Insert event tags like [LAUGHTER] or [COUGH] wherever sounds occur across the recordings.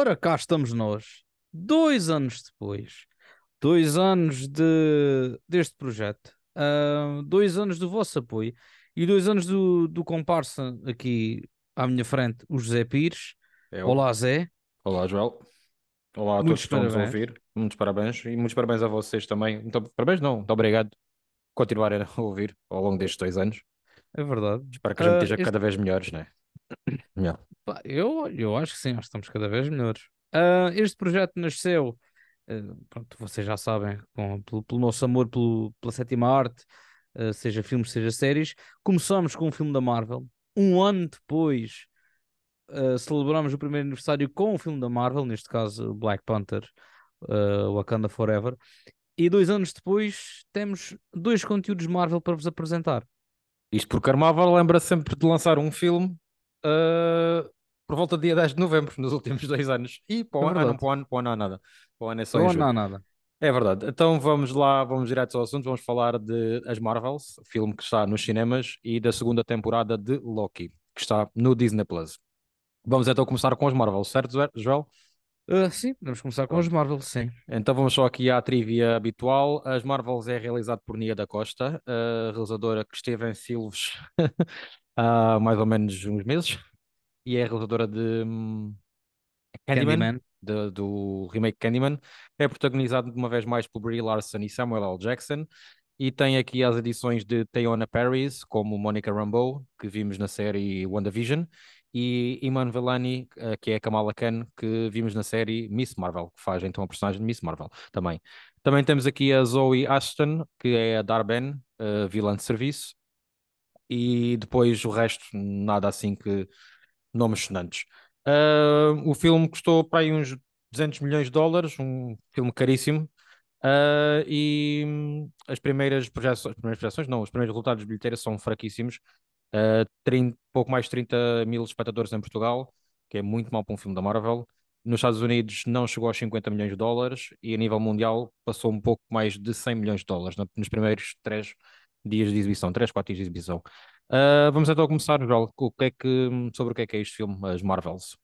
Ora, cá estamos nós, dois anos depois, dois anos de, deste projeto, ah, dois anos do vosso apoio e dois anos do, do comparsa aqui à minha frente, o José Pires. Eu. Olá, Zé. Olá, Joel. Olá a Muitos todos que estão nos a parabéns. ouvir. Muitos parabéns e muitos parabéns a vocês também. Muito, parabéns, não, muito obrigado por continuarem a ouvir ao longo destes dois anos. É verdade. Espero que a gente Ah, esteja este- cada vez melhores, né? Melhor. Pá, eu, eu acho que sim, acho que estamos cada vez melhores. Ah, este projeto nasceu, ah, pronto, vocês já sabem, com- pelo, pelo nosso amor pelo- pela sétima arte, ah, seja filmes, seja séries. Começamos com um filme da Marvel. Um ano depois, celebramos o primeiro aniversário com um filme da Marvel, neste caso Black Panther, Wakanda Forever. E dois anos depois temos dois conteúdos Marvel para vos apresentar. Isto porque a Marvel lembra sempre de lançar um filme ah, por volta do dia 10 de novembro, nos últimos dois anos. E para o É ano, não, para o ano, para o ano não há nada. Para o ano é só Não em há nada. É verdade. Então vamos lá, vamos direto ao assunto. Vamos falar de As Marvels, filme que está nos cinemas, e da segunda temporada de Loki, que está no Disney Plus. Vamos então começar com as Marvels, certo, Joel? Ah, sim, vamos começar com os Marvel, sim. Então vamos só aqui à trivia habitual. As Marvels é realizado por Nia da Costa, a realizadora que esteve em Silves [LAUGHS] há mais ou menos uns meses, e é realizadora de hum, Candyman, Candyman. de- do remake Candyman. É protagonizado de uma vez mais por Brie Larson e Samuel L. Jackson. E tem aqui as edições de Teyona Paris, como Monica Rambeau, que vimos na série WandaVision, e Iman Vellani, eh, que é a Kamala Khan, que vimos na série Miss Marvel, que faz então a personagem de Miss Marvel também. Também temos aqui a Zoe Ashton, que é a Darben, eh, vilã de serviço, e depois o resto, nada assim que nomes sonantes. Ah, o filme custou para aí uns 200 milhões de dólares, um filme caríssimo. Ah, e hum, as primeiras projeções, as primeiras projeções, não, os primeiros resultados de bilheteira são fraquíssimos. Ah, 30 pouco mais de 30 mil espectadores em Portugal, que é muito mal para um filme da Marvel. Nos Estados Unidos não chegou aos 50 milhões de dólares e a nível mundial passou um pouco mais de 100 milhões de dólares nos primeiros três dias de exibição, três, quatro dias de exibição. Ah, vamos então começar, Joel, o que é que, sobre o que é que é este filme, as Marvels.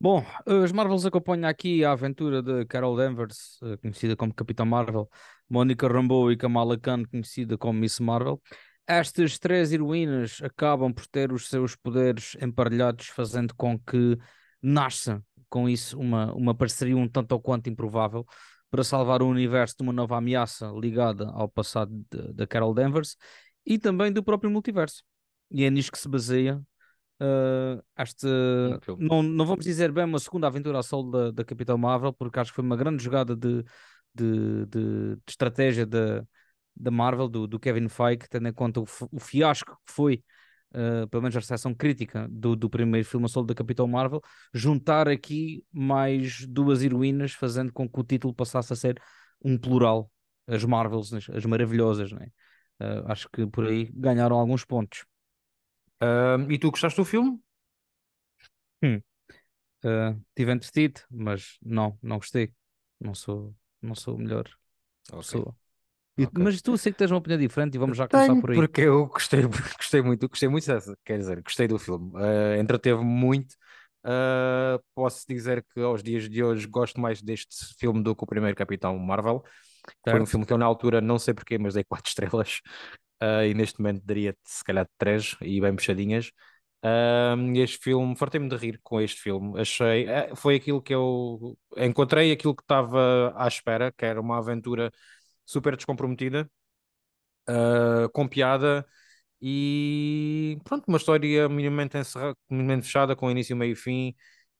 Bom, as Marvels acompanham aqui a aventura de Carol Danvers, eh, conhecida como Capitã Marvel, Monica Rambeau e Kamala Khan, conhecida como Miss Marvel. Estas três heroínas acabam por ter os seus poderes emparelhados, fazendo com que nasça com isso uma, uma parceria um tanto ou quanto improvável para salvar o universo de uma nova ameaça ligada ao passado da Carol Danvers e também do próprio multiverso. E é nisto que se baseia uh, esta. Filme. Não, não vamos dizer bem uma segunda aventura a solo da, da Capitão Marvel, porque acho que foi uma grande jogada de, de, de- de estratégia da, da Marvel, do, do Kevin Feige, tendo em conta o, o fiasco que foi, uh, pelo menos a recepção crítica do, do primeiro filme a solo da Capitão Marvel, juntar aqui mais duas heroínas, fazendo com que o título passasse a ser um plural. As Marvels, as maravilhosas, né? Uh, acho que por aí ganharam alguns pontos. Ah, e tu gostaste do filme? Uh, tive entretido, mas não, não gostei. Não sou, não sou a melhor pessoa. E- Ok. Mas tu sei que tens uma opinião diferente e vamos já começar Tenho, por aí. porque eu gostei, [LAUGHS] gostei muito, gostei muito dessa, quer dizer, gostei do filme, Ah, entreteve-me muito. Ah, posso dizer que aos dias de hoje gosto mais deste filme do que o primeiro Capitão Marvel. Foi um Certo. filme que eu na altura não sei porquê, mas dei quatro [LAUGHS] estrelas. Ah, e neste momento daria se calhar três e bem puxadinhas. Ah, este filme, fartei-me de rir com este filme. Achei, foi aquilo que eu encontrei, aquilo que estava à espera, que era uma aventura super descomprometida, ah, com piada e pronto, uma história minimamente, encerra, minimamente fechada, com início, meio e fim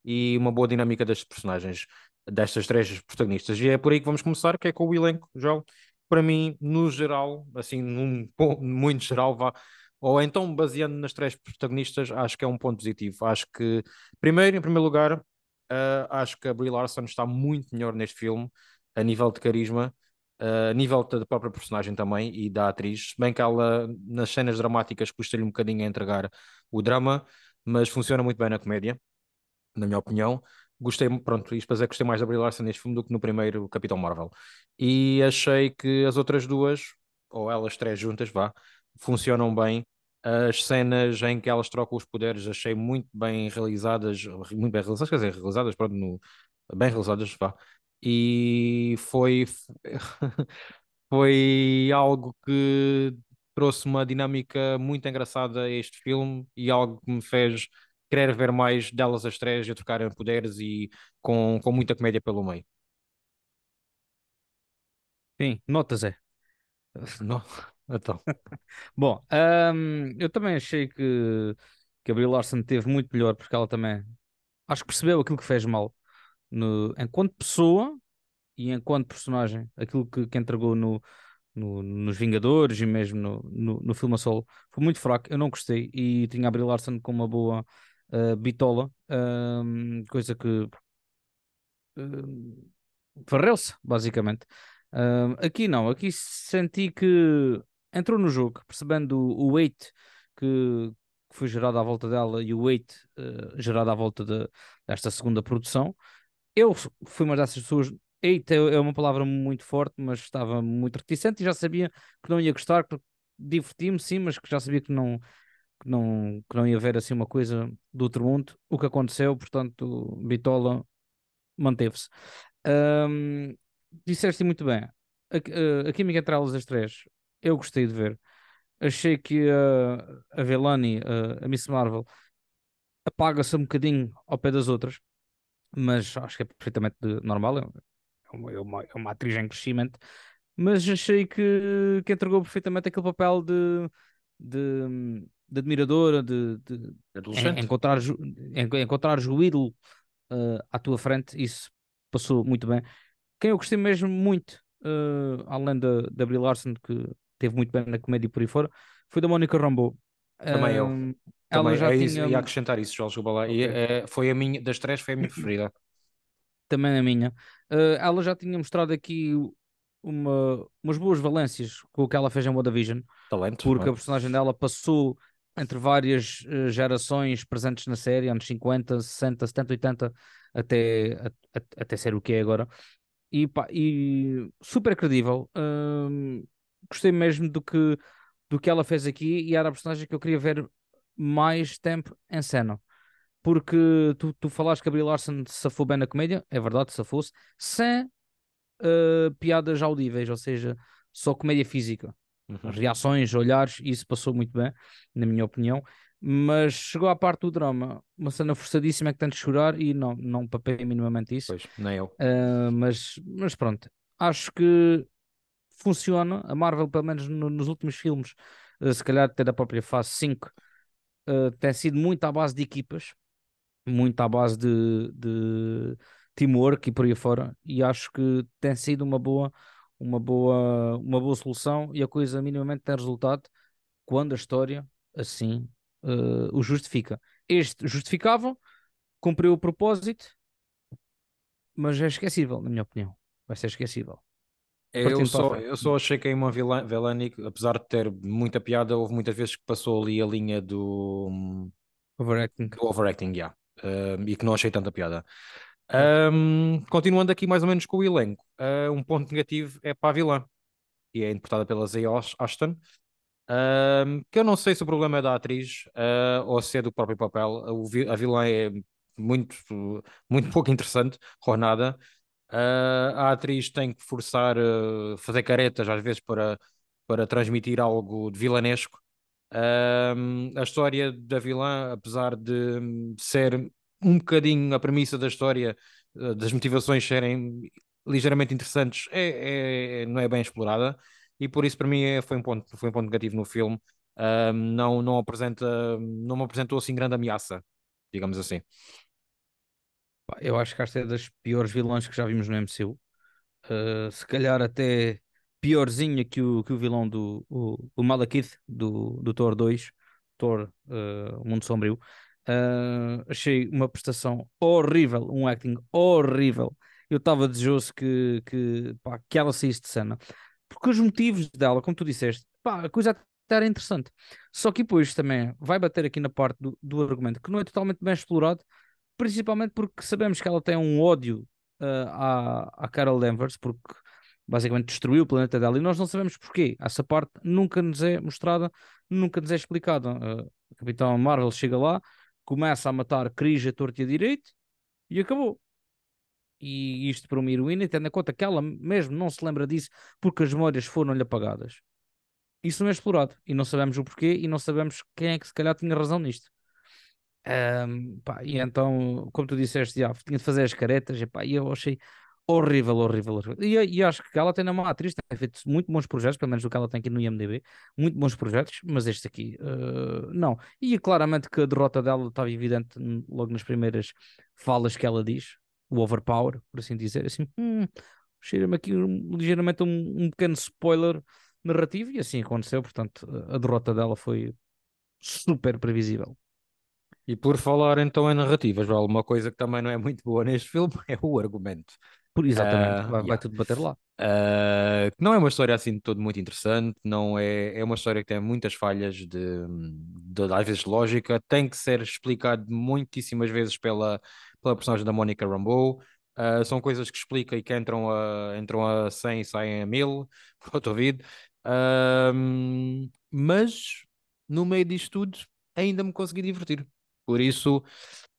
e uma boa dinâmica das personagens, destas três protagonistas. E é por aí que vamos começar, que é com o elenco, João. Para mim, no geral, assim, num muito geral, vá, ou então baseando nas três protagonistas, acho que é um ponto positivo. Acho que, primeiro, em primeiro lugar, ah, acho que a Brie Larson está muito melhor neste filme, a nível de carisma Uh, a nível da própria personagem também e da atriz, bem que ela nas cenas dramáticas custa-lhe um bocadinho a entregar o drama, mas funciona muito bem na comédia, na minha opinião. Gostei, pronto, isto para dizer que gostei mais da Brie Larson neste filme do que no primeiro Capitão Marvel. E achei que as outras duas, ou elas três juntas, vá, funcionam bem. As cenas em que elas trocam os poderes achei muito bem realizadas, muito bem realizadas, quer dizer, realizadas, pronto, no, bem realizadas, vá. E foi, [LAUGHS] foi algo que trouxe uma dinâmica muito engraçada a este filme e algo que me fez querer ver mais delas as três a trocarem poderes e com, com muita comédia pelo meio. Sim, notas é. [LAUGHS] Não? Então. [LAUGHS] Bom, hum, eu também achei que, que a Brie Larson teve muito melhor, porque ela também acho que percebeu aquilo que fez mal no, enquanto pessoa e enquanto personagem, aquilo que, que entregou no, no, nos Vingadores e mesmo no, no, no filme a solo foi muito fraco, eu não gostei e tinha a Brie Larson com uma boa uh, bitola, hum, coisa que uh, varreu-se, basicamente. Hum, aqui não, aqui senti que entrou no jogo, percebendo o, o weight que, que foi gerado à volta dela e o weight uh, gerado à volta de, desta segunda produção. Eu fui uma dessas pessoas. Hate é, é uma palavra muito forte, mas estava muito reticente e já sabia que não ia gostar, que diverti-me sim, mas que já sabia que não, que não, que não ia haver assim uma coisa do outro mundo. O que aconteceu, portanto, Bitola manteve-se. Um, disseste muito bem. A, a, a, química entre elas as três, eu gostei de ver. Achei que a, Velani, a Miss Marvel, apaga-se um bocadinho ao pé das outras, mas acho que é perfeitamente normal. É uma, é uma, é uma atriz em crescimento, mas achei que, que entregou perfeitamente aquele papel de, de, de admiradora, de, de encontrar, encontrar o ídolo uh, à tua frente. Isso passou muito bem. Quem eu gostei mesmo muito, uh, além da, da Brie Larson, que teve muito bem na comédia por aí fora, foi da Mónica Rambeau. Também eu. ela Também, já é tinha... ia acrescentar isso, Jorge Balá. Okay. E, é, foi a minha, das três, foi a minha [CLEARS THROAT] preferida. Também a minha. Uh, ela já tinha mostrado aqui uma, umas boas valências com o que ela fez em WandaVision. Talento. Porque a personagem dela passou entre várias uh, gerações presentes na série, anos 50, 60, 70, 80, até, a, a, até ser o que é agora. E, pá, e super credível. Uh, gostei mesmo do que, do que ela fez aqui e era a personagem que eu queria ver mais tempo em cena. Porque tu, tu falaste que a Brie Larson se safou bem na comédia, é verdade, safou-se, sem uh, piadas audíveis, ou seja, só comédia física. Uhum. Reações, olhares, isso passou muito bem, na minha opinião. Mas chegou à parte do drama, uma cena forçadíssima que tem de chorar e não, não papei minimamente isso. Pois, nem eu. Uh, mas, mas pronto, acho que funciona. A Marvel, pelo menos no, nos últimos filmes, uh, se calhar até da própria fase 5, uh, tem sido muito à base de equipas, muito à base de, de teamwork e por aí fora. E acho que tem sido uma boa, uma boa, uma boa solução e a coisa minimamente tem resultado quando a história assim uh, o justifica. Este justificava, cumpriu o propósito, mas é esquecível, na minha opinião. Vai ser esquecível. Eu só, eu só achei que a Iman Velani, apesar de ter muita piada, houve muitas vezes que passou ali a linha do overacting, do overacting yeah. uh, e que não achei tanta piada. Um, continuando aqui mais ou menos com o elenco, uh, um ponto negativo é para a vilã, que é interpretada pela Zay Ashton, um, que eu não sei se o problema é da atriz uh, ou se é do próprio papel. O, a vilã é muito, muito pouco interessante, ou nada. Uh, a atriz tem que forçar, uh, fazer caretas às vezes para, para transmitir algo de vilanesco. Uh, a história da vilã, apesar de ser um bocadinho a premissa da história, das motivações serem ligeiramente interessantes, é, é, não é bem explorada e por isso para mim é, foi, um ponto, foi um ponto negativo no filme. não, não, apresenta, não me apresentou assim grande ameaça, digamos assim. Eu acho que esta é das piores vilãs que já vimos no MCU. Uh, se calhar até piorzinha que o, que o vilão do o, o Malekith do, do Thor 2, Thor uh, Mundo Sombrio. Uh, achei uma prestação horrível, um acting horrível. Eu estava desejoso que, que, pá, que ela saísse de cena, porque os motivos dela, como tu disseste, pá, a coisa até era interessante. Só que depois também vai bater aqui na parte do, do argumento que não é totalmente bem explorado principalmente porque sabemos que ela tem um ódio uh, à, à Carol Danvers, porque basicamente destruiu o planeta dela e nós não sabemos porquê. Essa parte nunca nos é mostrada, nunca nos é explicada. Uh, o Capitão Marvel chega lá, começa a matar Cris a torta e a direito e acabou. E isto para uma heroína, tendo em conta que ela mesmo não se lembra disso porque as memórias foram-lhe apagadas. Isso não é explorado e não sabemos o porquê e não sabemos quem é que se calhar tinha razão nisto. Um, pá, e então, como tu disseste, já, tinha de fazer as caretas e, pá, e eu achei horrível, horrível, horrível. E, e, acho que ela tem uma atriz, tem feito muito bons projetos, pelo menos o que ela tem aqui no IMDB, muito bons projetos, mas este aqui, uh, não. E claramente que a derrota dela estava evidente logo nas primeiras falas que ela diz, o overpower, por assim dizer, assim, hum, cheira-me aqui um, ligeiramente um, um pequeno spoiler narrativo, e assim aconteceu, portanto, a derrota dela foi super previsível. E por falar então em narrativas, vale uma coisa que também não é muito boa neste filme [LAUGHS] é o argumento. Por, exatamente, uh, vai, yeah. vai, tudo bater lá. Uh, não é uma história assim de todo muito interessante, não é, é uma história que tem muitas falhas de, de, às vezes lógica, tem que ser explicado muitíssimas vezes pela, pela personagem da Monica Rambeau. Uh, são coisas que explica e que entram a, entram a 100 e saem a 1000, [LAUGHS] por outro ouvido. mas no meio disto tudo ainda me consegui divertir. Por isso,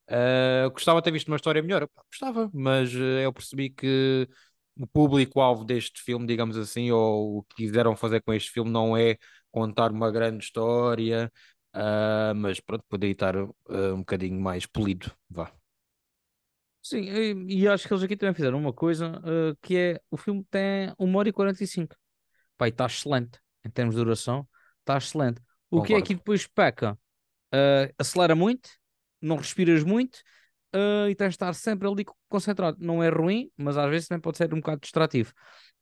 uh, gostava de ter visto uma história melhor. Gostava, mas uh, eu percebi que o público-alvo deste filme, digamos assim, ou o que quiseram fazer com este filme, não é contar uma grande história, uh, mas pronto, poderia estar um bocadinho mais polido. Vá. Sim, e, e, acho que eles aqui também fizeram uma coisa que é o filme tem 1 hora e 45. Pai, está excelente em termos de duração, está excelente. O Concordo. que é que depois peca? Uh, acelera muito, não respiras muito uh, e tens de estar sempre ali concentrado. Não é ruim, mas às vezes também pode ser um bocado distrativo.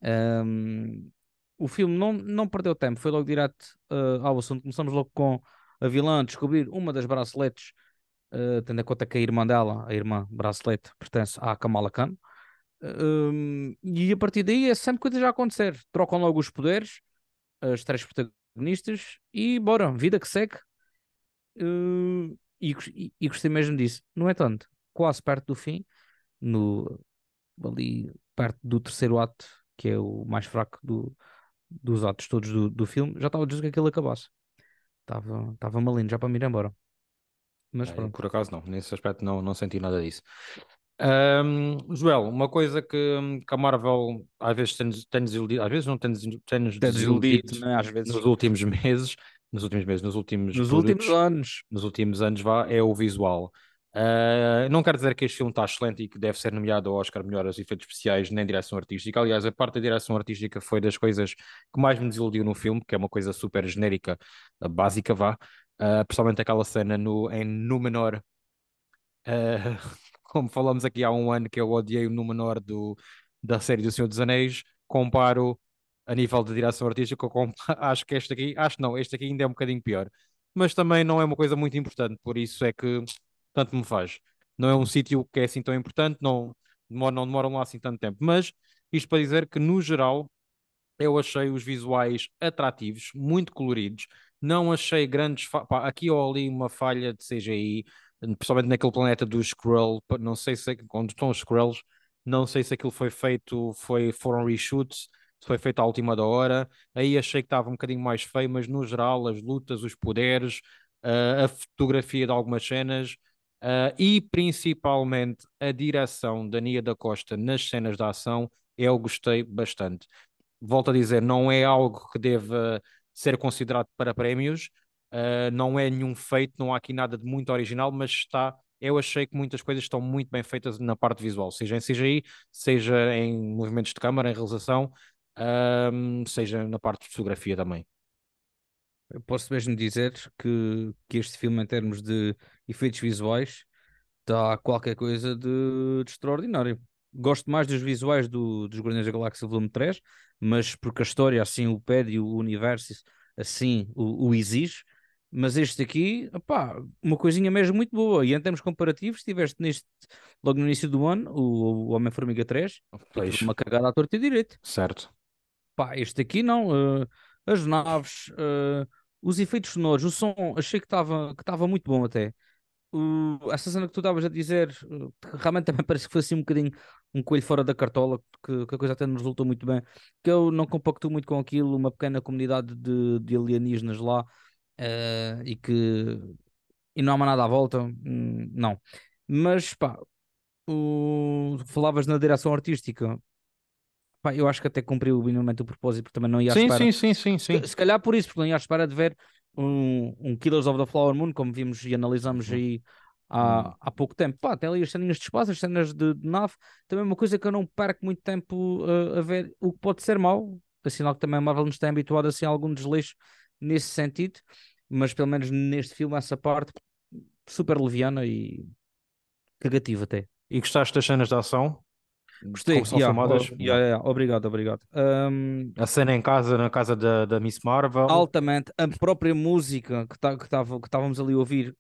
Um, o filme não, não perdeu tempo, foi logo direto uh, ao assunto. Começamos logo com a vilã descobrir uma das braceletes, tendo em conta que a irmã dela, a irmã bracelete, pertence à Kamala Khan. Um, e a partir daí é sempre coisa já a acontecer. Trocam logo os poderes, as três protagonistas, e bora, vida que segue. Uh, e, e, e, gostei mesmo disso. No entanto, quase perto do fim, no, ali perto do terceiro ato, que é o mais fraco do, dos atos todos do, do filme, já estava a dizer que aquilo acabasse. Estava, estava malinho já para me ir embora. Mas é, Por acaso não, nesse aspecto não, não senti nada disso. Um, Joel, uma coisa que, que, a Marvel às vezes tem, tem desiludido, às vezes não tem, tem desiludido, né? às vezes. nos últimos [LAUGHS] meses, nos últimos meses, nos últimos nos últimos anos, nos últimos anos vá, é o visual. Uh, não quero dizer que este filme está excelente e que deve ser nomeado ao Oscar melhor aos efeitos especiais nem direção artística. Aliás, a parte da direção artística foi das coisas que mais me desiludiu no filme, que é uma coisa super genérica, básica, vá. Uh, principalmente aquela cena no, em Númenor. Uh, [LAUGHS] como falamos aqui há um ano que eu odiei o Númenor do, da série do Senhor dos Anéis, comparo a nível de direção artística, [LAUGHS] acho que este aqui, acho não, este aqui ainda é um bocadinho pior. Mas também não é uma coisa muito importante, por isso é que tanto me faz. Não é um sítio que é assim tão importante, não, não demoram lá assim tanto tempo. Mas isto para dizer que, no geral, eu achei os visuais atrativos, muito coloridos. Não achei grandes. Pá, aqui ou ali uma falha de CGI, principalmente naquele planeta do Skrull. Não sei se onde estão os Skrulls, não sei se aquilo foi feito, foi, foram reshoots foi feito à última da hora. Aí achei que estava um bocadinho mais feio, mas no geral, as lutas, os poderes, uh, a fotografia de algumas cenas uh, e principalmente a direção da Nia da Costa nas cenas de ação, eu gostei bastante. Volto a dizer, não é algo que deva ser considerado para prémios, uh, não é nenhum feito, não há aqui nada de muito original, mas está eu achei que muitas coisas estão muito bem feitas na parte visual, seja em CGI, seja em movimentos de câmara, em realização, um, seja na parte de fotografia também. Eu posso mesmo dizer que, que este filme, em termos de efeitos visuais, está qualquer coisa de, de, extraordinário. Gosto mais dos visuais do, dos Guardiões da Galáxia Volume 3, mas porque a história assim o pede e o universo assim o, o exige. Mas este aqui, opá, uma coisinha mesmo muito boa. E em termos comparativos, estiveste neste, logo no início do ano, o, o Homem-Formiga 3, uma cagada à torta e direito. Certo. Pá, este aqui não. Uh, as naves, uh, os efeitos sonoros, o som, achei que estava que muito bom até. o- essa cena que tu estavas a dizer, uh, realmente também [LAUGHS] parece que foi assim um bocadinho um coelho fora da cartola, que, que a coisa até nos resultou muito bem. Que eu não compacto muito com aquilo, uma pequena comunidade de, de alienígenas lá, eh, e que e não há mais nada à volta, hum, não. Mas pá, o, falavas na direção artística, pá, eu acho que até cumpriu minimamente o propósito, porque também não ia à Sim, espera. sim, sim, sim, sim. Se, se calhar por isso, porque não ia à espera de ver um, um Killers of the Flower Moon, como vimos e analisamos Uhum. aí há, há pouco tempo. Pá, tem ali as ceninhas de espaço, as cenas de, de nave, também uma coisa que eu não perco muito tempo uh, a ver, o que pode ser mau, é sinal que também a Marvel nos tem habituado assim, a algum desleixo nesse sentido, mas pelo menos neste filme, essa parte super leviana e cagativa até. E gostaste das cenas de ação? Gostei, Como são yeah, filmadas? oh, yeah, yeah, obrigado, obrigado. Um, A cena em casa, na casa da, da Miss Marvel. altamente a própria música que tá- que tava- que estávamos ali a ouvir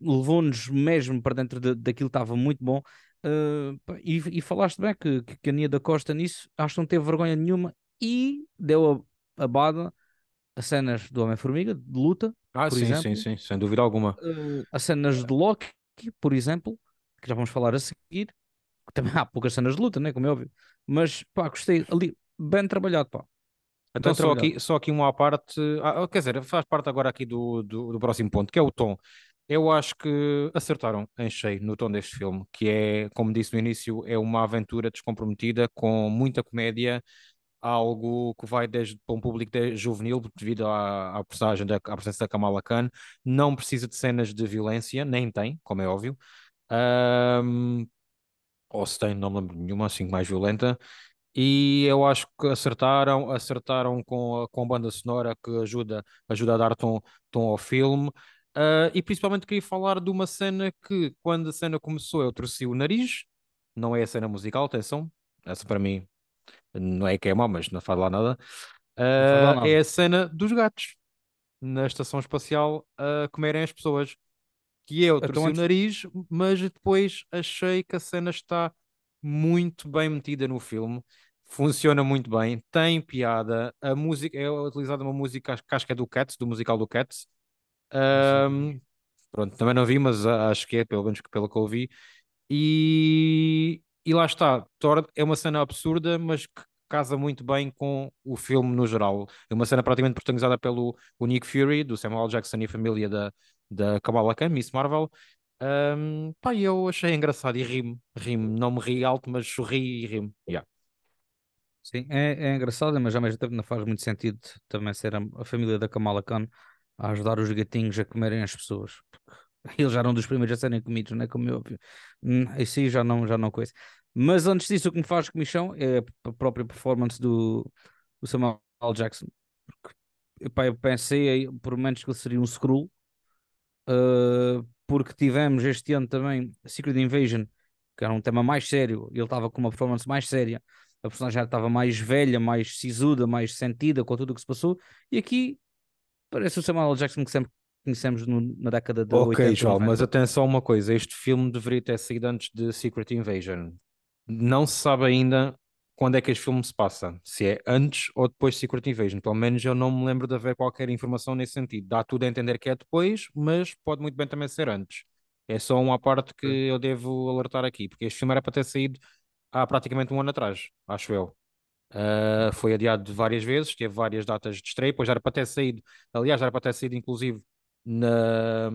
levou-nos mesmo para dentro de- daquilo que estava muito bom. Uh, e, e falaste bem que, que, a Nia da Costa nisso acho que não teve vergonha nenhuma e deu a, a bada a cenas do Homem-Formiga, de luta, Ah, por sim, exemplo. sim, sim, sem dúvida alguma. uh, as cenas de Loki, por exemplo, que já vamos falar a seguir. Também [LAUGHS] há poucas cenas de luta, né? Como é óbvio. Mas pá, gostei ali, bem trabalhado, pá. Então, Bem só trabalhado. aqui, só aqui uma à parte, ah, quer dizer, faz parte agora aqui do, do, do próximo ponto, que é o tom. Eu acho que acertaram em cheio no tom deste filme, que é, como disse no início, é uma aventura descomprometida com muita comédia, algo que vai desde para um público de- juvenil, devido à, à personagem, da, à presença da Kamala Khan, não precisa de cenas de violência, nem tem, como é óbvio. Ahm, ou se tem, não me lembro nenhuma assim mais violenta. E eu acho que acertaram, acertaram com a, com a banda sonora que ajuda, ajuda a dar tom, tom ao filme. Ah, e principalmente queria falar de uma cena que, quando a cena começou, eu torci o nariz. Não é a cena musical, atenção. Essa para mim não é que é mau, mas não faz lá nada. Nada. é a cena dos gatos na estação espacial a comerem as pessoas. Que eu Então, torci o nariz, mas depois achei que a cena está muito bem metida no filme. Funciona muito bem, tem piada. A música é utilizada uma música que acho que é do Cats, do musical do Cats. Ahm, pronto, também não vi, mas acho que é, pelo menos pelo que eu vi. E, e lá está, é uma cena absurda, mas que casa muito bem com o filme no geral. É uma cena praticamente protagonizada pelo o Nick Fury, do Samuel Jackson e família da, da Kamala Khan, Miss Marvel. Um, pá, eu achei engraçado e ri-me, ri-me, não me ri alto, mas sorri e ri-me. Yeah. Sim, é, é engraçado, mas ao mesmo tempo não faz muito sentido também ser a, a família da Kamala Khan a ajudar os gatinhos a comerem as pessoas. [LAUGHS] Eles já eram dos primeiros a serem comidos, não é como é óbvio. Hum, Isso aí já não, já não coisa. Mas antes disso, o que me faz comichão é a própria performance do, do Samuel Jackson. Porque epá, eu pensei por menos que ele seria um Skrull, uh, porque tivemos este ano também Secret Invasion, que era um tema mais sério, e ele estava com uma performance mais séria a personagem já estava mais velha, mais sisuda, mais sentida com tudo o que se passou, e aqui parece o Samuel L. Jackson que sempre conhecemos no- na década de Ok, 80, João, 90. mas atenção a uma coisa: este filme deveria ter saído antes de Secret Invasion. Não se sabe ainda quando é que este filme se passa, se é antes ou depois de Secret Invasion. Pelo menos eu não me lembro de haver qualquer informação nesse sentido. Dá tudo a entender que é depois, mas pode muito bem também ser antes. É só uma parte que eu devo alertar aqui, porque este filme era para ter saído há praticamente um ano atrás, acho eu. Uh, foi adiado várias vezes, teve várias datas de estreia, depois já era para ter saído, aliás, era para ter saído inclusive na-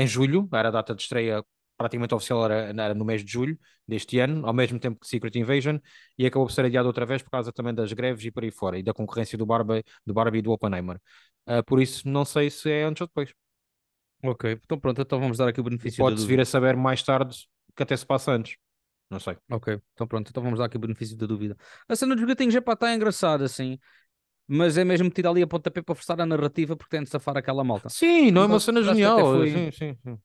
em julho, era a data de estreia praticamente oficial, era, era no mês de julho deste ano, ao mesmo tempo que Secret Invasion, e acabou por ser adiado outra vez por causa também das greves e por aí fora, e da concorrência do Barbie, do Barbie e do Oppenheimer. Uh, por isso, não sei se é antes ou depois. Ok, então pronto, então vamos dar aqui o benefício da Pode-se vir a saber mais tarde que até se passa antes. Não sei. Ok, então pronto, então vamos dar aqui o benefício da dúvida. A cena dos gatinhos, epá, está engraçada, assim, mas é mesmo tirar ali a pontapé para forçar a narrativa porque tem de safar aquela malta. Sim, não é uma Mas cena genial. foi- Sim, sim, sim.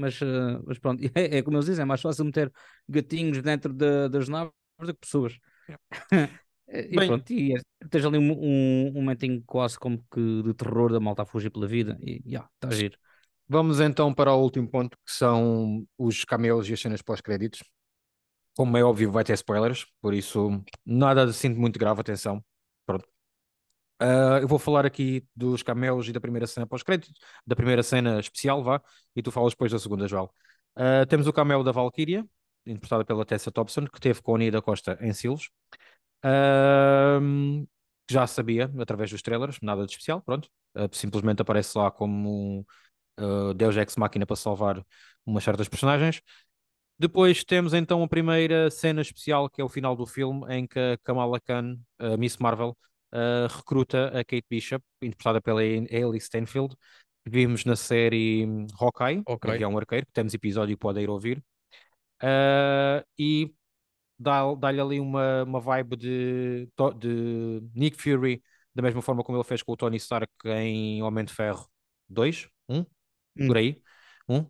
Mas, eh, mas pronto, [LAUGHS] é, é como eles dizem, é mais fácil meter gatinhos dentro da- das naves do que pessoas. [LAUGHS] e Bem- pronto, e é- tens ali um, um, um momentinho quase como que de terror da malta a fugir pela vida e já, está a giro. Vamos então para o último ponto, que são os cameos e as cenas pós-créditos. Como é óbvio, vai ter spoilers, por isso nada de sinto muito grave, atenção. Uh, eu vou falar aqui dos cameos e da primeira cena pós-crédito, da primeira cena especial, vá, e tu falas depois da segunda, João. Uh, temos o cameo da Valkyria, interpretada pela Tessa Thompson, que teve com a Nia da Costa em Silos. Uh, já sabia, através dos trailers, nada de especial, pronto. simplesmente aparece lá como Deus Ex Machina para salvar umas certas personagens. Depois temos então a primeira cena especial, que é o final do filme, em que Kamala Khan, Miss Marvel, uh, recruta a Kate Bishop, interpretada pela Hailey Steinfeld, que vimos na série Hawkeye, okay. que é um arqueiro, que temos episódio que podem ir ouvir. Uh, e dá-lhe dá ali uma, uma vibe de, de Nick Fury, da mesma forma como ele fez com o Tony Stark em Homem de Ferro 2, 1, um, hum. por aí, 1. Um.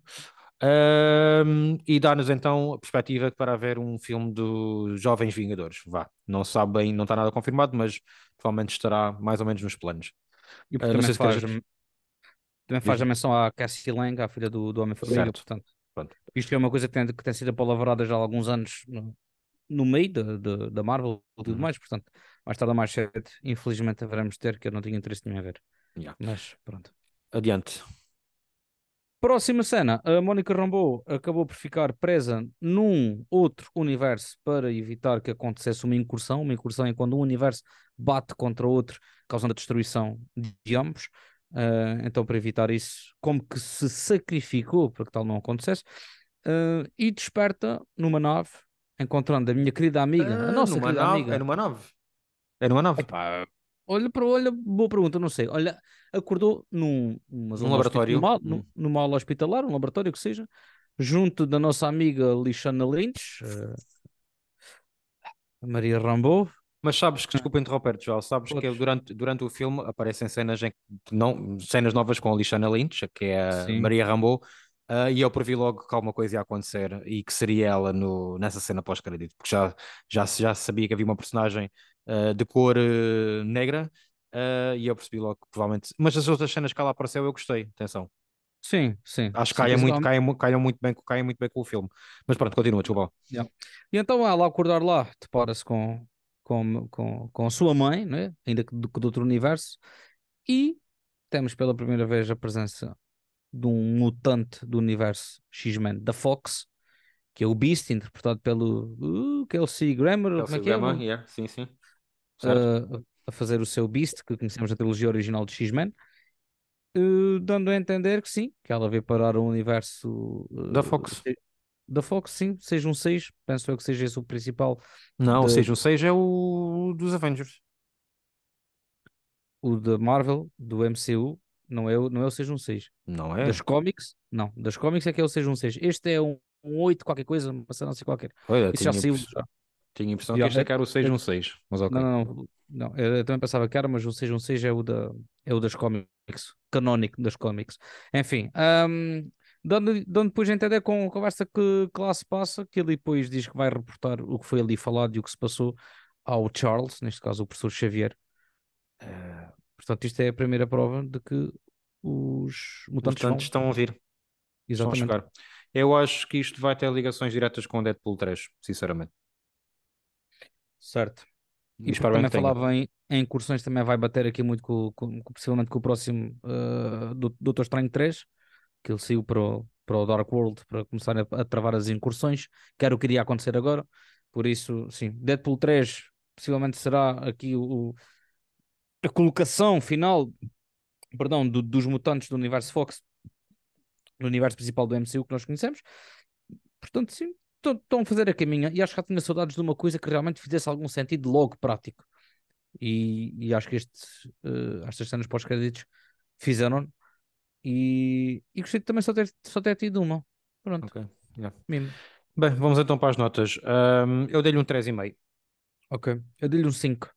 Um, e dá-nos então a perspectiva para haver um filme dos Jovens Vingadores. Vá, não se sabe bem, não está nada confirmado, mas provavelmente estará mais ou menos nos planos. E uh, também, se faz, queres... também faz a menção à Cassie Lang, à filha do, do Homem-Formiga, portanto. Pronto. Isto é uma coisa que tem, que tem sido apalavrada já há alguns anos no, no meio de, de, da Marvel e tudo uhum. mais, portanto, mais tarde ou mais cedo, infelizmente haveremos ter, que eu não tinha interesse nenhum a ver. Yeah. Mas pronto. Adiante. Próxima cena, a Mónica Rambeau acabou por ficar presa num outro universo para evitar que acontecesse uma incursão. Uma incursão é quando um universo bate contra outro, causando a destruição de ambos. Uh, então, para evitar isso, como que se sacrificou para que tal não acontecesse, uh, e desperta numa nave, encontrando a minha querida amiga, a ah, nossa querida nave, amiga. É numa nave. É numa nave. Epá, Olha para olha, boa pergunta, não sei. Olha, acordou num, num laboratório, numa, hum. numa aula hospitalar, um laboratório que seja, junto da nossa amiga Lixana Lynch, uh, Maria Rambo. Mas sabes que, desculpa interromper-te, João, sabes Podes. que durante, durante o filme aparecem cenas, em, não, cenas novas com a Lixana Lynch, que é a Sim. Maria Rambo, uh, e eu previ logo que alguma coisa ia acontecer e que seria ela no, nessa cena pós-crédito, porque já, já, já sabia que havia uma personagem uh, de cor uh, negra, uh, e eu percebi logo que provavelmente. Mas as outras cenas que ela apareceu eu gostei, atenção. Sim, sim. Acho que caem muito, caem muito, bem, caem muito bem com o filme. Mas pronto, continua, desculpa. Yeah. E então ela, ao acordar lá, depara-se com, com, com, com a sua mãe, né? ainda que do, do outro universo, e temos pela primeira vez a presença de um mutante do universo X-Men da Fox, que é o Beast, interpretado pelo uh, Kelsey Grammer. Kelsey como é que é? Grammer, yeah, sim, sim a, a, fazer o seu Beast, que conhecemos na trilogia original de X-Men, uh, dando a entender que sim, que ela veio parar o universo uh, da Fox. Da Fox, sim, seja um 6, penso eu que seja esse o principal. Não, de... seja um 6 é o dos Avengers. O da Marvel, do MCU, não é, não é o 616. Não é? Das cómics, não. Das cómics é que é o 616. Este é um, um 8 qualquer coisa, uma cena assim qualquer. Olha, Isso já saiu. Já. Tinha a impressão que este é era o 616, mas ok. Não, não, não, eu também pensava que era, mas o 616 é o, da, é o das cómics, canónico das cómics. Enfim, um, dando, dando depois a entender com a conversa que, que lá se passa, que ele depois diz que vai reportar o que foi ali falado e o que se passou ao Charles, neste caso o professor Xavier. Uh, portanto, isto é a primeira prova de que os mutantes, mutantes estão a vir. Exatamente. Eu acho que isto vai ter ligações diretas com o Deadpool 3, sinceramente. Certo. E, também falava em, em incursões, também vai bater aqui muito com, com, com possivelmente com o próximo uh, do Doutor Estranho 3, que ele saiu para o, para o Dark World para começar a, a travar as incursões, que era o que iria acontecer agora. Por isso, sim, Deadpool 3 possivelmente será aqui o, a colocação final perdão, do, dos mutantes do universo Fox no universo principal do MCU que nós conhecemos. Portanto, sim, estão a fazer a caminha e acho que já tinha saudades de uma coisa que realmente fizesse algum sentido logo prático. E, e acho que este, uh, estas cenas pós-créditos fizeram e, e gostei também só ter, só ter tido uma. Pronto. Ok. Yeah. Bem, vamos então para as notas. Um, eu dei-lhe um 3,5. Ok. Eu dei-lhe um 5.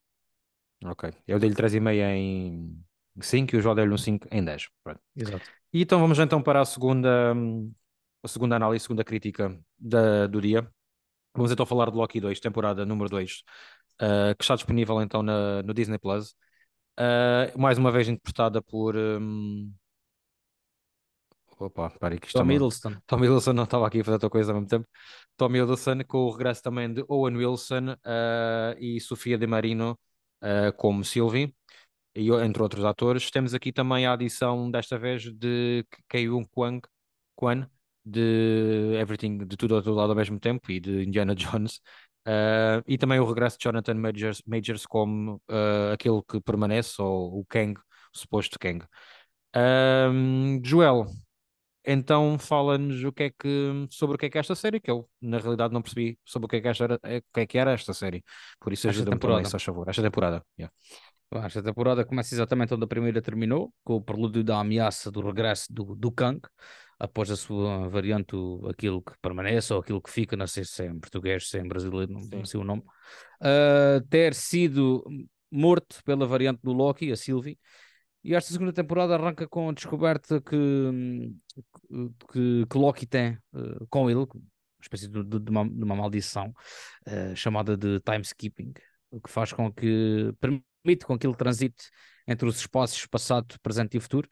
Ok. Eu dei-lhe 3,5 em 5 e o João deu-lhe um 5 em 10. Pronto. Exato. E então vamos então para a segunda, hum, a segunda análise, a segunda crítica da, do dia. Vamos então falar de Loki 2, temporada número 2, uh, eh, que está disponível então na, no Disney Plus. Uh, mais uma vez interpretada por. Um... Opa, peraí que Tom Hiddleston. Tom Hiddleston não estava aqui a fazer outra coisa ao mesmo tempo. Tom Hiddleston, com o regresso também de Owen Wilson uh, e Sofia de Marino como Sylvie. e entre outros atores. Temos aqui também a adição, desta vez, de Kei-Yung Kwang, Kwan, de Everything, de tudo ao todo lado ao mesmo tempo, e de Indiana [LAUGHS] Jones. Uh, e também o regresso de Jonathan Majors, Majors como uh, aquele que permanece, ou o Kang, o suposto Kang. Um, Joel, então fala-nos o que é que, sobre o que é que é esta série, que eu na realidade não percebi sobre o que é que, esta era, o que, é que era esta série. Por isso ajuda-me também, se faz favor. Esta temporada. Yeah. Esta temporada começa exatamente onde a primeira terminou, com o prelúdio da ameaça do regresso do, do Kang, após a sua variante, aquilo que permanece ou aquilo que fica, não sei se é em português, se é em brasileiro, não, não sei o nome, uh, ter sido morto pela variante do Loki, a Sylvie, e esta segunda temporada arranca com a descoberta que, que, que Loki tem uh, com ele, uma espécie de, de, uma, de uma, maldição uh, chamada de time skipping, o que faz com que permite com que ele transite entre os espaços passado, presente e futuro.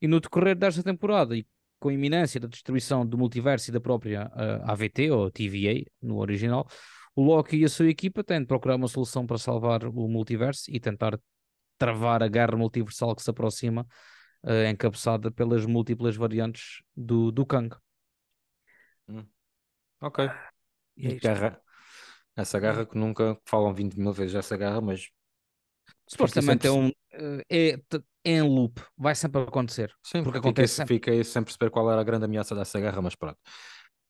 E no decorrer desta temporada, e com a iminência da destruição do multiverso e da própria uh, eh, AVT, ou TVA, no original, o Loki e a sua equipa têm de procurar uma solução para salvar o multiverso e tentar travar a guerra multiversal que se aproxima, uh, encabeçada pelas múltiplas variantes do, do Kang. Hum. Ok. É guerra. Essa guerra que nunca falam 20 mil vezes essa guerra, mas supostamente é um eh, é em loop, vai sempre acontecer. Sim, porque acontece fiquei, sempre. fiquei sem perceber qual era a grande ameaça dessa guerra, mas pronto.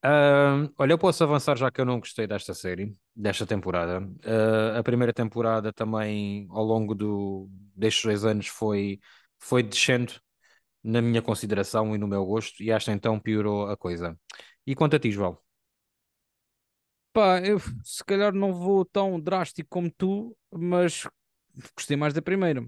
Uh, olha, eu posso avançar já que eu não gostei desta série, desta temporada. Uh, a primeira temporada também, ao longo do, destes dois anos, foi, foi descendo na minha consideração e no meu gosto, e esta então piorou a coisa. E quanto a ti, João? Pá, eu se calhar não vou tão drástico como tu, mas gostei mais da primeira.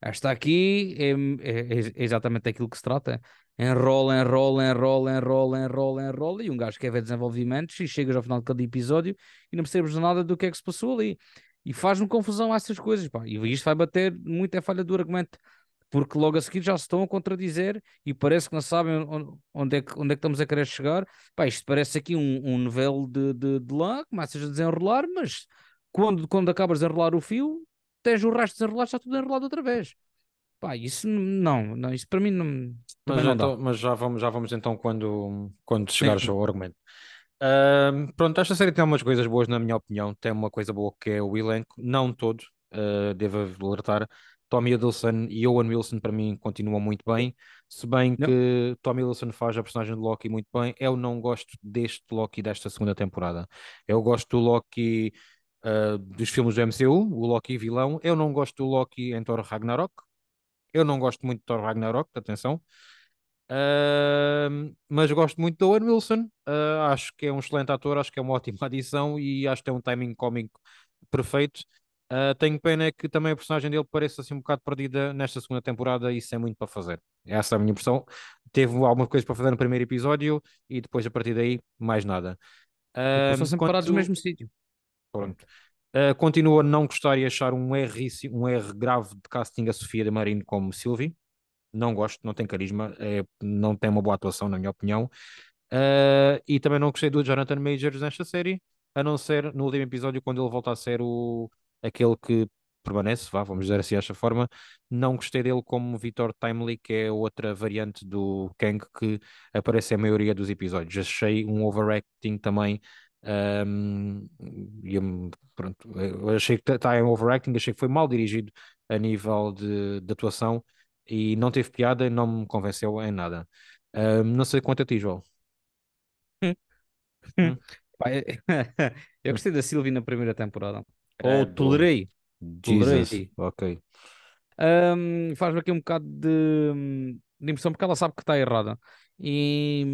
Esta aqui é, é, é exatamente aquilo que se trata enrola, enrola, enrola, enrola, enrola, enrola, e um gajo quer ver desenvolvimentos e chegas ao final de cada episódio e não percebes nada do que é que se passou ali. E faz-me confusão essas coisas, pá. E isto vai bater muito a falha do argumento, porque logo a seguir já se estão a contradizer e parece que não sabem onde é que, onde é que estamos a querer chegar. Pá, isto parece aqui um, um novelo de, de, de lã, começas a desenrolar, mas quando, quando acabas de enrolar o fio, tens o resto desenrolado, está tudo enrolado outra vez. Pá, isso não, não, isso para mim não. Mas, não então, mas já, vamos, já vamos então quando, quando chegares Sim. ao argumento. Uh, pronto, esta série tem algumas coisas boas, na minha opinião. Tem uma coisa boa que é o elenco, não todo, uh, devo alertar. Tommy Hiddleston e Owen Wilson para mim continuam muito bem, se bem não. que Tommy Hiddleston faz a personagem de Loki muito bem. Eu não gosto deste Loki desta segunda temporada. Eu gosto do Loki uh, dos filmes do MCU, o Loki vilão. Eu não gosto do Loki em Thor Ragnarok. Eu não gosto muito de Thor Ragnarok, atenção. Uh, mas gosto muito do Owen Wilson. Uh, acho que é um excelente ator, acho que é uma [LAUGHS] ótima adição e acho que tem um timing cómico perfeito. Uh, tenho pena que também a personagem dele pareça assim um bocado perdida nesta segunda temporada e isso é muito para fazer. Essa é a minha impressão. Teve alguma coisa para fazer no primeiro episódio e depois a partir daí mais nada. Uh, Estão sempre parados no mesmo sítio. Pronto. Uh, continuo a não gostar e achar um R, um R grave de casting a Sofia de Marino como Sylvie. Não gosto, não tem carisma, é, não tem uma boa atuação, na minha opinião. Uh, e também não gostei do Jonathan Majors nesta série, a não ser no último episódio, quando ele volta a ser o, aquele que permanece, vá, vamos dizer assim desta forma. Não gostei dele como Vitor Timely, que é outra variante do Kang que aparece a maioria dos episódios. Achei um overacting também um, e, pronto, eu achei que está em overacting, achei que foi mal dirigido a nível de, de atuação e não teve piada e não me convenceu em nada. Um, não sei quanto a ti, João. [LAUGHS] Hum. Hum. [LAUGHS] eu gostei da Sylvie na primeira temporada. Ou tolerei. Jesus. Ok. Um, Faz-me aqui um bocado de, de impressão porque ela sabe que está errada. E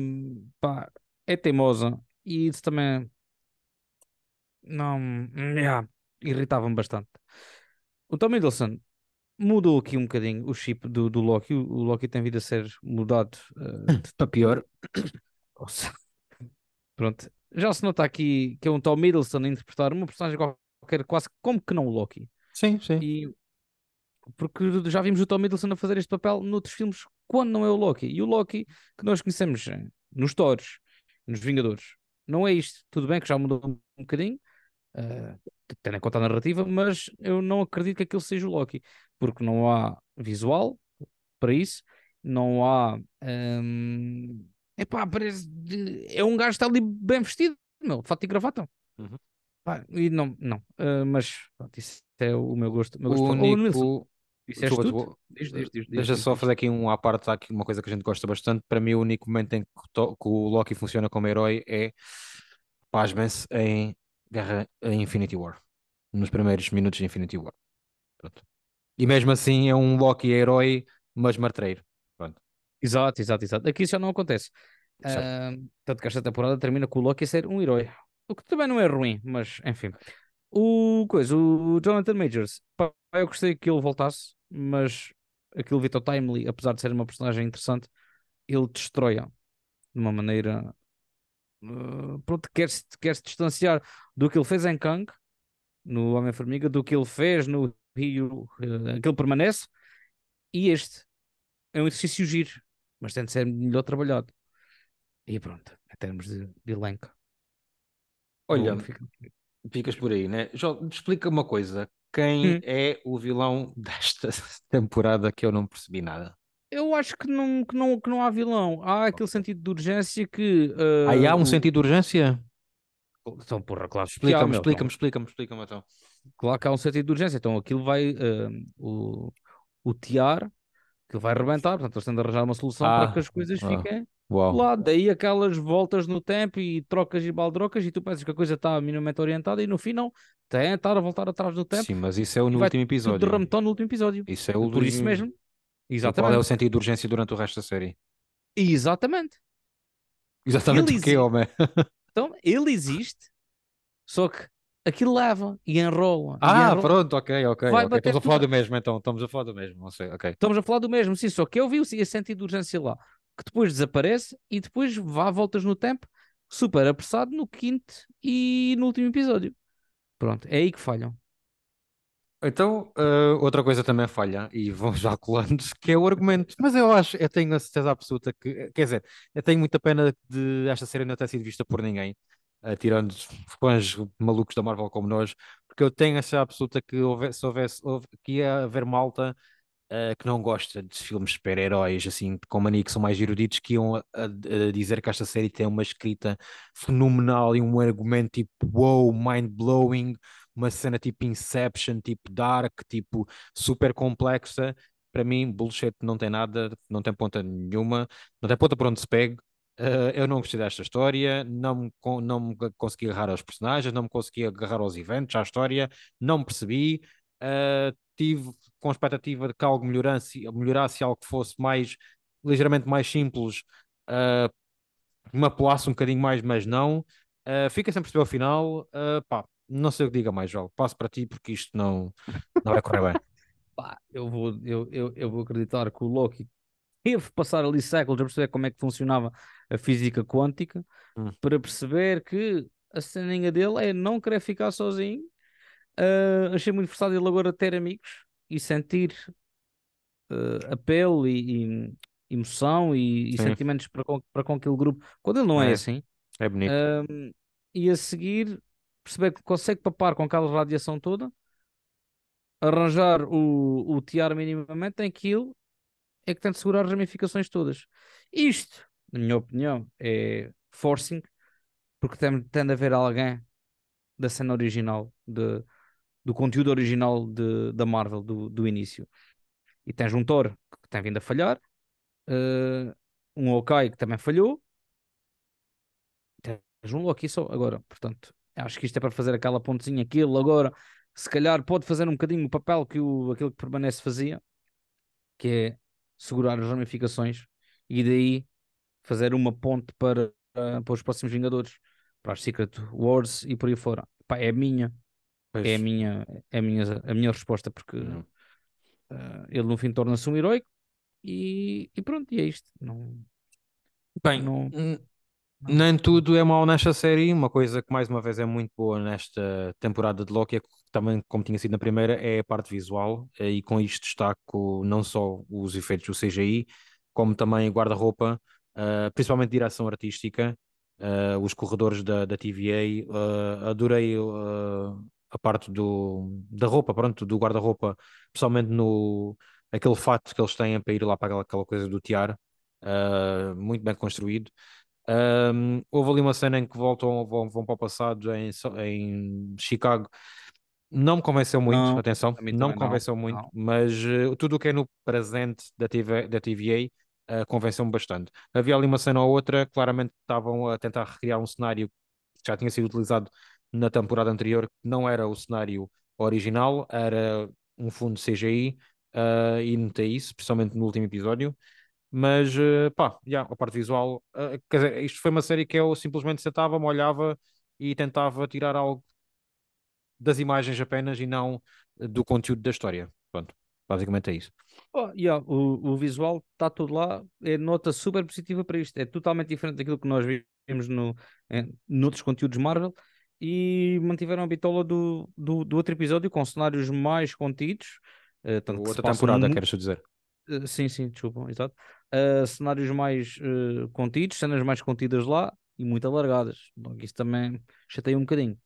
pá, é teimosa. E isso também não, yeah, irritava-me bastante. O Tom Hiddleston mudou aqui um bocadinho o chip do, do Loki. O, Loki tem vindo a ser mudado uh, para pior. [COUGHS] Pronto. Já se nota aqui que é um Tom Hiddleston a interpretar uma personagem qualquer, quase como que não o Loki. Sim, sim. E, porque já vimos o Tom Hiddleston a fazer este papel noutros filmes quando não é o Loki. E o Loki que nós conhecemos nos Thors, nos Vingadores, não é isto. Tudo bem que já mudou um bocadinho, Uh, tendo em conta a narrativa, mas eu não acredito que aquilo seja o Loki, porque não há visual para isso, não há. Hum, epá, parece. de- É um gajo que está ali bem vestido, meu, de fato e gravata. Uhum. Pá, e não, não. Ah, mas pronto, isso é o meu gosto. O meu gosto. Único. disseste tudo? desculpa. Diz, diz, diz, diz, Deixa só fazer aqui um à parte, aqui uma coisa que a gente gosta bastante. Para mim, o único momento em que, que o Loki funciona como herói é, pasmem-se, em Guerra em Infinity War. Nos primeiros minutos de Infinity War. Pronto. E mesmo assim é um Loki herói, mas martreiro. Pronto. Exato, exato, exato. Aqui isso já não acontece. Ah, tanto que esta temporada termina com o Loki a ser um herói. O que também não é ruim, mas enfim. O coisa, o Jonathan Majors, pá, eu gostei que ele voltasse, mas aquilo Vitor Timely, apesar de ser uma personagem interessante, ele destrói-a de uma maneira. Ah, pronto, quer-se quer -se distanciar do que ele fez em Kang, no Homem-Formiga, do que ele fez no Rio, ah, aquele permanece, e este é um exercício giro, mas tem de ser melhor trabalhado. E pronto, em termos de, de elenco. Olha, vou ficar- ficas por aí, né? Já explica uma coisa. Quem Hum. é o vilão desta [LAUGHS] temporada que eu não percebi nada? Eu acho que não, que, não, que não há vilão. Há aquele sentido de urgência que. ah, Aí há um o- sentido de urgência? Então, porra, claro Explica-me, explica-me, então. explica-me, explica-me então. Claro que há um sentido de urgência. Então aquilo vai. ah, o, o tiar, que vai arrebentar. Portanto, eles têm de arranjar uma solução Ah, para que as coisas ah. fiquem Uau. lá. Daí aquelas voltas no tempo e trocas e baldrocas, e tu pensas que a coisa está minimamente orientada e no estar a voltar atrás do tempo. Sim, mas isso é o no último episódio. derrametão no último episódio. Isso é o Por isso último- mesmo. E qual é o Exatamente. sentido de urgência durante o resto da série? Exatamente. Exatamente Ele exi- homem. [LAUGHS] Então, ele existe, só que aquilo leva e enrola. e Ah, enrola. pronto, ok, ok. Vai ok. bater Estamos a falar tudo. do mesmo então. Estamos a falar do mesmo, não sei, ok. Estamos a falar do mesmo, sim, só que eu vi esse sentido de urgência lá, que depois desaparece e depois vá voltas no tempo, super apressado no quinto e no último episódio. Pronto, é aí que falham. Então, eh, outra coisa também falha, e vão já colando, [LAUGHS] que é o argumento. Mas eu acho, eu tenho a certeza absoluta que, quer dizer, eu tenho muita pena de esta série não ter sido vista por ninguém, eh, tirando fãs malucos da Marvel como nós, porque eu tenho a certeza absoluta que houvesse, se houvesse, houve- que ia haver malta eh, que não gosta de filmes de super-heróis, assim, com mania que são mais eruditos, que iam a, a- a dizer que esta série tem uma escrita fenomenal e um argumento tipo wow, mind-blowing, uma cena tipo Inception, tipo Dark, tipo super complexa. Para mim, bullshit não tem nada, não tem ponta nenhuma, não tem ponta por onde se pegue. Eh, eu não gostei desta história, não me, não me consegui agarrar aos personagens, não me consegui agarrar aos eventos, à história, não me percebi. Eh, tive com a expectativa de que algo melhorasse, melhorasse algo que fosse mais ligeiramente mais simples, eh, me apelasse um bocadinho mais, mas não. Eh, fica sem perceber ao final. eh, pá, não sei o que diga mais, João. Passo para ti porque isto não, não vai correr bem. [LAUGHS] Pá, eu vou, eu, eu, eu vou acreditar que o Loki teve passar ali séculos a perceber como é que funcionava a física quântica Hum. para perceber que a ceninha dele é não querer ficar sozinho. Ah, achei muito forçado ele agora ter amigos e sentir ah, apelo e, e emoção e, e sentimentos para com, para com aquele grupo, quando ele não é, É. assim. É bonito. Ahm, e a seguir perceber que consegue papar com aquela radiação toda, arranjar o, o tiar minimamente em que ele é que tem de segurar as ramificações todas. Isto, na minha opinião, é forcing, porque tem, tem de haver alguém da cena original, de, do conteúdo original de, da Marvel, do, do início. E tens um Thor que tem vindo a falhar, eh, um Hawkeye que também falhou, tens um Loki só agora. Portanto, acho que isto é para fazer aquela pontezinha ele agora, se calhar, pode fazer um bocadinho o papel que o, aquele que permanece fazia, que é segurar as ramificações e daí fazer uma ponte para, ah, para os próximos Vingadores, para as Secret Wars e por aí fora. Pá, é a minha, Pois. é a minha, é a minha, a minha resposta, porque ah, ele no fim torna-se um herói e, e pronto, e é isto. Não, Bem, não, não- nem tudo é mau nesta série. Uma coisa que, mais uma vez, é muito boa nesta temporada de Loki, é que também, como tinha sido na primeira, é a parte visual. eh, E com isto destaco não só os efeitos do CGI, como também guarda-roupa, eh, principalmente direção artística, eh, os corredores da, da TVA. eh, adorei a parte do, da roupa, pronto, do guarda-roupa, principalmente no aquele fato que eles têm para ir lá para aquela, aquela coisa do tiar, uh, muito bem construído. Um, houve ali uma cena em que voltam, vão, vão para o passado em, em Chicago. Não me convenceu muito, Não, atenção, não me também não. convenceu muito, Não. mas uh, tudo o que é no presente da, TV, da TVA uh, convenceu-me bastante. Havia ali uma cena ou outra, claramente estavam a tentar recriar um cenário que já tinha sido utilizado na temporada anterior, que não era o cenário original, era um fundo CGI, uh, e notei isso, principalmente no último episódio. Mas, uh, pá, yeah, a parte visual, uh, quer dizer, isto foi uma série que eu simplesmente sentava, me olhava e tentava tirar algo das imagens apenas e não do conteúdo da história. Pronto, basicamente é isso. Oh, yeah, o, o visual está tudo lá, é nota super positiva para isto. É totalmente diferente daquilo que nós vimos no, em, noutros conteúdos Marvel e mantiveram a bitola do, do, do outro episódio com cenários mais contidos. Uh, tanto outra temporada, queres dizer? Uh, sim, sim, desculpa, exato. Uh, cenários mais contidos, cenas mais contidas lá e muito alargadas. Então, isso também chateia um bocadinho.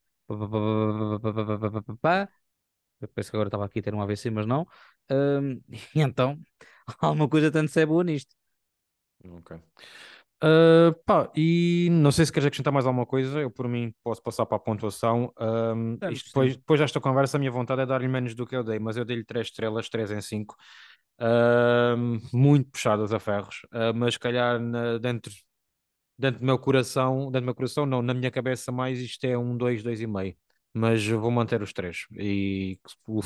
Eu penso que agora estava aqui a ter um AVC, mas não. Um, e então, alguma coisa tanto se é boa nisto. Ok. Uh, pá, e não sei se queres acrescentar mais alguma coisa, eu por mim posso passar para a pontuação. Um, depois, depois desta conversa, a minha vontade é dar-lhe menos do que eu dei, mas eu dei-lhe 3 estrelas, 3 em 5, uh, muito puxadas a ferros, uh, mas se calhar na, dentro, dentro do meu coração, dentro do meu coração, não, na minha cabeça mais isto é um 2, 2,5, mas vou manter os 3 e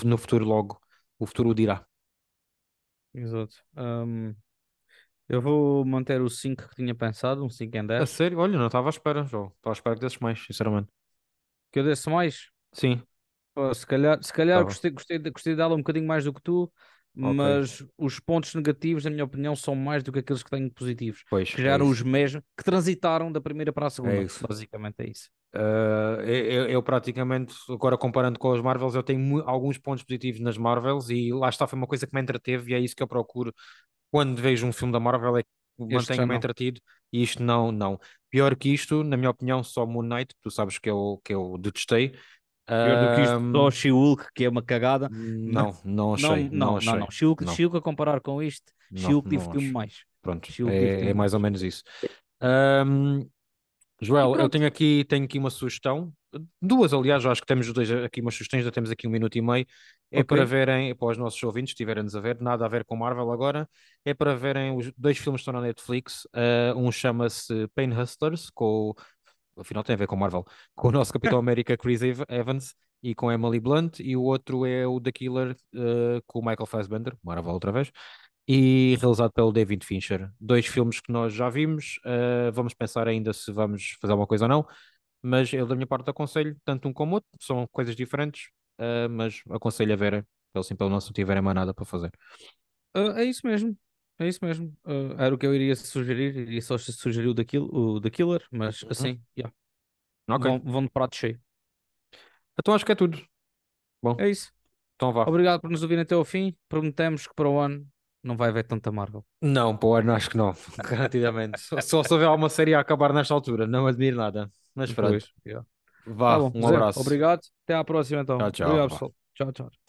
no futuro logo, o futuro o dirá. Exato. Um... Eu vou manter o 5 que tinha pensado, um 5 em 10. A sério? Olha, não estava à espera, João. Estava à espera que desses mais, sinceramente. Que eu desse mais? Sim. Pô, se calhar, se calhar gostei, gostei, gostei dela um bocadinho mais do que tu, mas os pontos negativos, na minha opinião, são mais do que aqueles que tenho positivos. Pois, que já é eram os mesmos que transitaram da primeira para a segunda. É. Basicamente é isso. Uh, eu, eu, praticamente, agora comparando com as Marvels, eu tenho alguns pontos positivos nas Marvels e lá está, foi uma coisa que me entreteve e é isso que eu procuro quando vejo um filme da Marvel, é mantenha-me entretido e isto não, não. Pior que isto, na minha opinião, só Moon Knight, tu sabes que eu, que eu detestei. Pior do que isto, só She-Hulk, que é uma cagada. Não, não achei. Não, não, achei. não. She-Hulk, She a comparar com isto, She-Hulk divertiu-me mais. Pronto, é, é mais ou menos isso. Um, Joel, eu tenho aqui, tenho aqui uma sugestão, duas, aliás, acho que temos dois, aqui umas sugestões, já temos aqui um minuto e meio. É okay. para verem, para os nossos ouvintes estiverem-nos a ver, nada a ver com Marvel agora, é para verem os dois filmes que estão na Netflix. Uh, um chama-se Pain Hustlers, com afinal tem a ver com Marvel, com o nosso Capitão [LAUGHS] América Chris Evans e com Emily Blunt, e o outro é o The Killer uh, com o Michael Fassbender, Marvel outra vez e realizado pelo David Fincher. Dois filmes que nós já vimos, uh, vamos pensar ainda se vamos fazer alguma coisa ou não, mas eu da minha parte aconselho tanto um como outro, são coisas diferentes, uh, mas aconselho a verem, pelo sim, pelo não se tiverem mais nada para fazer. É isso mesmo. É isso mesmo. era o que eu iria sugerir. Iria só sugerir o Kill, o The Killer, mas uhum. assim, yeah. okay. vão, vão de prato cheio. Então acho que é tudo. Bom, é isso. Então vá. Obrigado por nos ouvirem até ao fim. Prometemos que para o ano não vai haver tanta Marvel. Não, pô, acho que não, [LAUGHS] garantidamente. só, só se houver alguma série a acabar nesta altura, não admiro nada. Mas pronto. Yeah. Vá, tá um Zé, abraço. Obrigado, até à próxima então. Tchau, tchau. Obrigado, pessoal. Tchau, tchau.